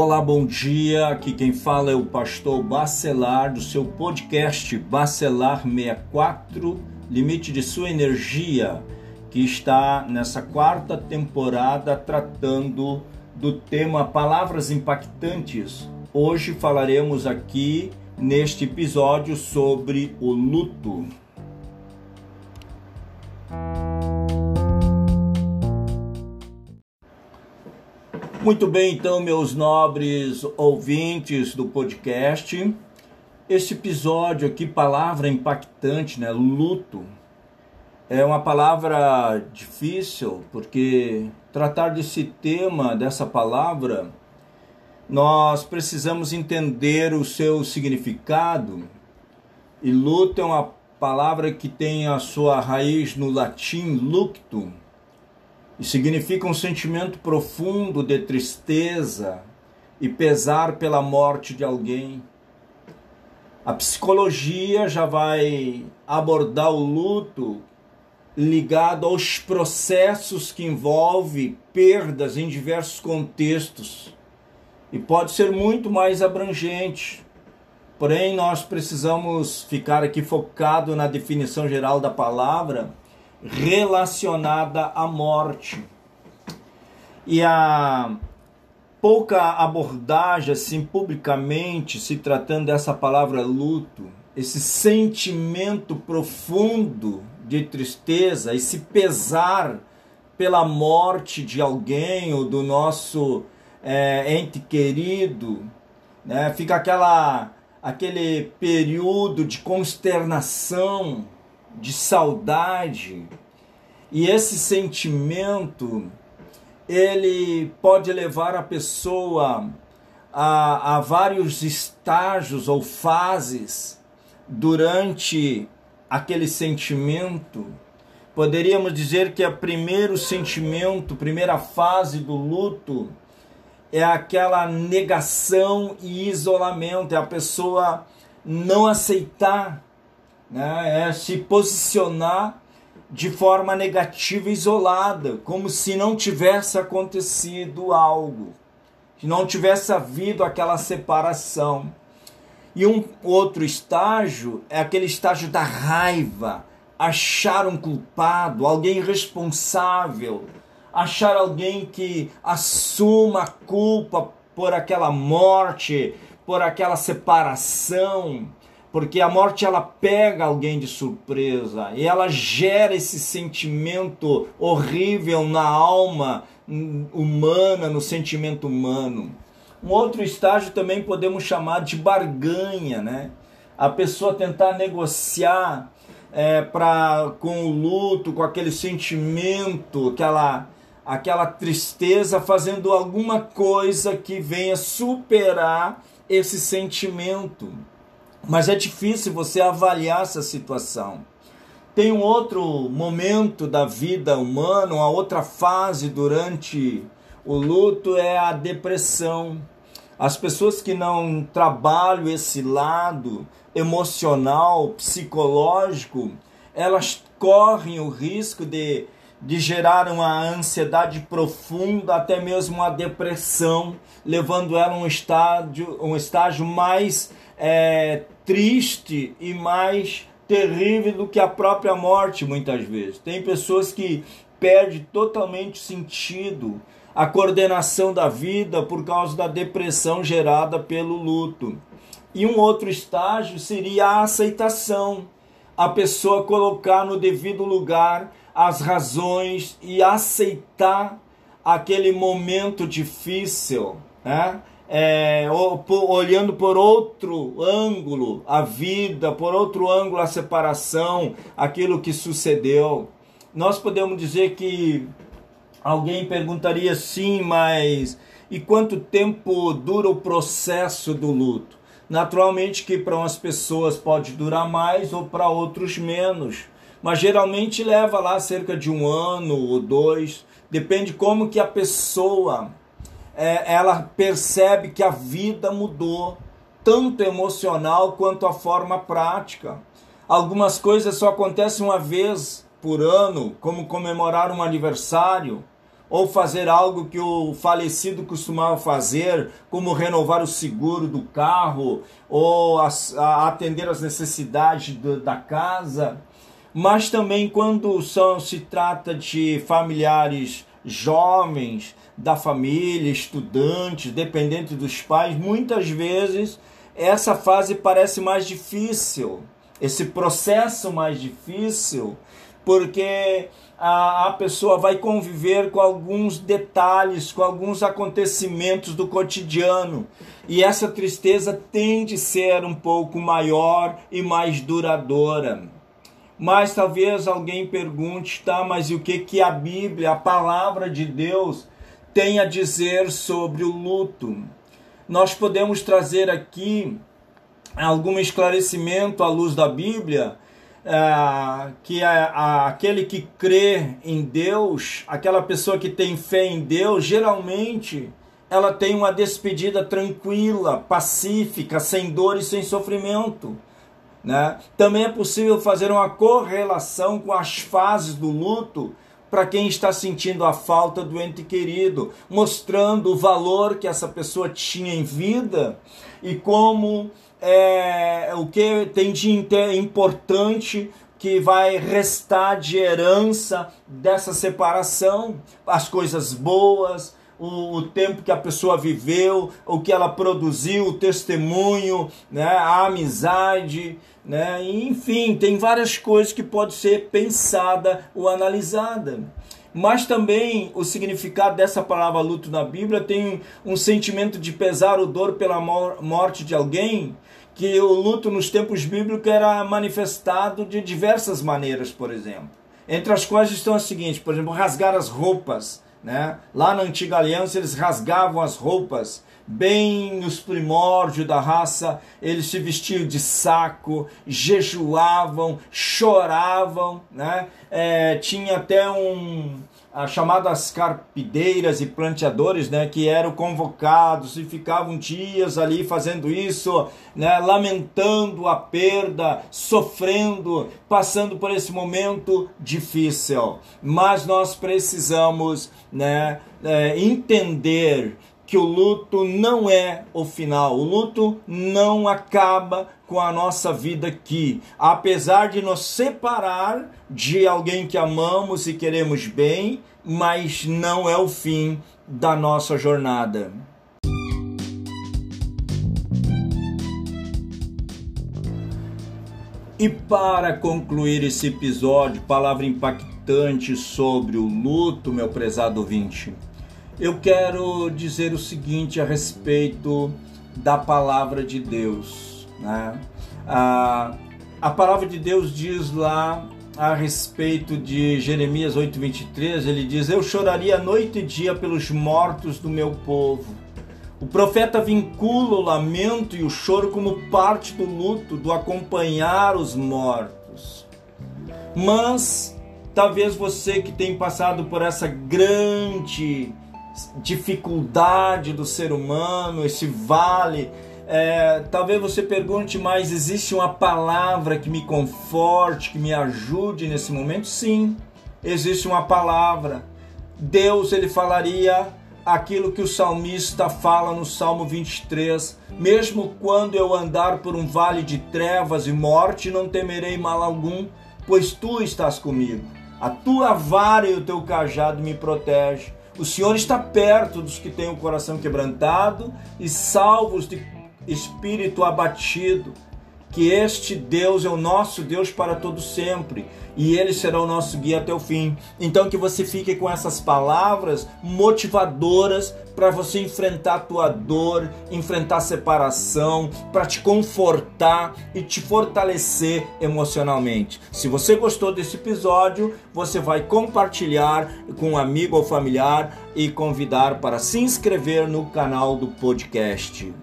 Olá, bom dia. Aqui quem fala é o pastor Bacelar do seu podcast Bacelar 64, limite de sua energia, que está nessa quarta temporada tratando do tema Palavras impactantes. Hoje falaremos aqui neste episódio sobre o luto. Muito bem, então, meus nobres ouvintes do podcast. Esse episódio aqui, palavra impactante, né? Luto. É uma palavra difícil, porque tratar desse tema, dessa palavra, nós precisamos entender o seu significado. E luto é uma palavra que tem a sua raiz no latim luctum, e significa um sentimento profundo de tristeza e pesar pela morte de alguém. A psicologia já vai abordar o luto ligado aos processos que envolve perdas em diversos contextos e pode ser muito mais abrangente. Porém, nós precisamos ficar aqui focado na definição geral da palavra relacionada à morte. E a pouca abordagem assim publicamente se tratando dessa palavra luto, esse sentimento profundo de tristeza, esse pesar pela morte de alguém ou do nosso é, ente querido, né? Fica aquela aquele período de consternação de saudade. E esse sentimento ele pode levar a pessoa a, a vários estágios ou fases durante aquele sentimento. Poderíamos dizer que o primeiro sentimento, primeira fase do luto é aquela negação e isolamento, é a pessoa não aceitar né? é se posicionar de forma negativa, isolada, como se não tivesse acontecido algo, que não tivesse havido aquela separação. E um outro estágio é aquele estágio da raiva, achar um culpado, alguém responsável, achar alguém que assuma a culpa por aquela morte, por aquela separação porque a morte ela pega alguém de surpresa e ela gera esse sentimento horrível na alma humana, no sentimento humano. Um outro estágio também podemos chamar de barganha, né? A pessoa tentar negociar é, pra, com o luto, com aquele sentimento, aquela, aquela tristeza, fazendo alguma coisa que venha superar esse sentimento. Mas é difícil você avaliar essa situação. Tem um outro momento da vida humana, uma outra fase durante o luto é a depressão. As pessoas que não trabalham esse lado emocional, psicológico, elas correm o risco de, de gerar uma ansiedade profunda, até mesmo uma depressão, levando ela a um estágio, um estágio mais é, triste e mais terrível do que a própria morte, muitas vezes. Tem pessoas que perdem totalmente sentido, a coordenação da vida por causa da depressão gerada pelo luto. E um outro estágio seria a aceitação, a pessoa colocar no devido lugar as razões e aceitar aquele momento difícil, né? É, olhando por outro ângulo a vida, por outro ângulo a separação, aquilo que sucedeu. Nós podemos dizer que alguém perguntaria sim, mas e quanto tempo dura o processo do luto? Naturalmente que para umas pessoas pode durar mais ou para outros menos, mas geralmente leva lá cerca de um ano ou dois, depende como que a pessoa é, ela percebe que a vida mudou, tanto emocional quanto a forma prática. Algumas coisas só acontecem uma vez por ano, como comemorar um aniversário. ou fazer algo que o falecido costumava fazer, como renovar o seguro do carro ou a atender as necessidades do, da casa, mas também quando são, se trata de familiares jovens da família, estudantes, dependentes dos pais, muitas vezes essa fase parece mais difícil, esse processo mais difícil, porque a, a pessoa vai conviver com alguns detalhes, com alguns acontecimentos do cotidiano. E essa tristeza tende a ser um pouco maior e mais duradoura. Mas talvez alguém pergunte, tá, mas e o que, que a Bíblia, a palavra de Deus, tem a dizer sobre o luto? Nós podemos trazer aqui algum esclarecimento à luz da Bíblia é, que é, aquele que crê em Deus, aquela pessoa que tem fé em Deus, geralmente ela tem uma despedida tranquila, pacífica, sem dor e sem sofrimento. Né? Também é possível fazer uma correlação com as fases do luto para quem está sentindo a falta do ente querido, mostrando o valor que essa pessoa tinha em vida e como é, o que tem de importante que vai restar de herança dessa separação, as coisas boas, o, o, tempo que a pessoa viveu, o que ela produziu, o testemunho, né, a amizade, né, enfim, tem várias coisas que pode ser pensada ou analisada. Mas também o significado dessa palavra luto na Bíblia tem um sentimento de pesar ou dor pela morte de alguém, que o luto nos tempos bíblicos era manifestado de diversas maneiras, por exemplo. Entre as quais estão as seguintes, por exemplo, rasgar as roupas. Né? Lá na antiga aliança eles rasgavam as roupas, bem nos primórdios da raça, eles se vestiam de saco, jejuavam, choravam, né? É, tinha até um, as chamadas carpideiras e planteadores, né, que eram convocados e ficavam dias ali fazendo isso, né, lamentando a perda, sofrendo, passando por esse momento difícil. Mas nós precisamos, né, é, entender que o luto não é o final. O luto não acaba com a nossa vida aqui. Apesar de nos separar de alguém que amamos e queremos bem, mas não é o fim da nossa jornada. E para concluir esse episódio, palavra impactante sobre o luto, meu prezado ouvinte eu quero dizer o seguinte a respeito da palavra de Deus. Né? A, a palavra de Deus diz lá a respeito de Jeremias 8:23, ele diz: Eu choraria noite e dia pelos mortos do meu povo. O profeta vincula o lamento e o choro como parte do luto, do acompanhar os mortos. Mas talvez você que tem passado por essa grande dificuldade do ser humano, esse vale. É, talvez você pergunte, mas existe uma palavra que me conforte, que me ajude nesse momento? Sim, existe uma palavra. Deus ele falaria aquilo que o salmista fala no Salmo 23: Mesmo quando eu andar por um vale de trevas e morte, não temerei mal algum, pois tu estás comigo. A tua vara e o teu cajado me protegem. O Senhor está perto dos que têm o coração quebrantado e salvos de espírito abatido. Que este Deus é o nosso Deus para todo sempre e ele será o nosso guia até o fim. Então que você fique com essas palavras motivadoras para você enfrentar a tua dor, enfrentar a separação, para te confortar e te fortalecer emocionalmente. Se você gostou desse episódio, você vai compartilhar com um amigo ou familiar e convidar para se inscrever no canal do podcast.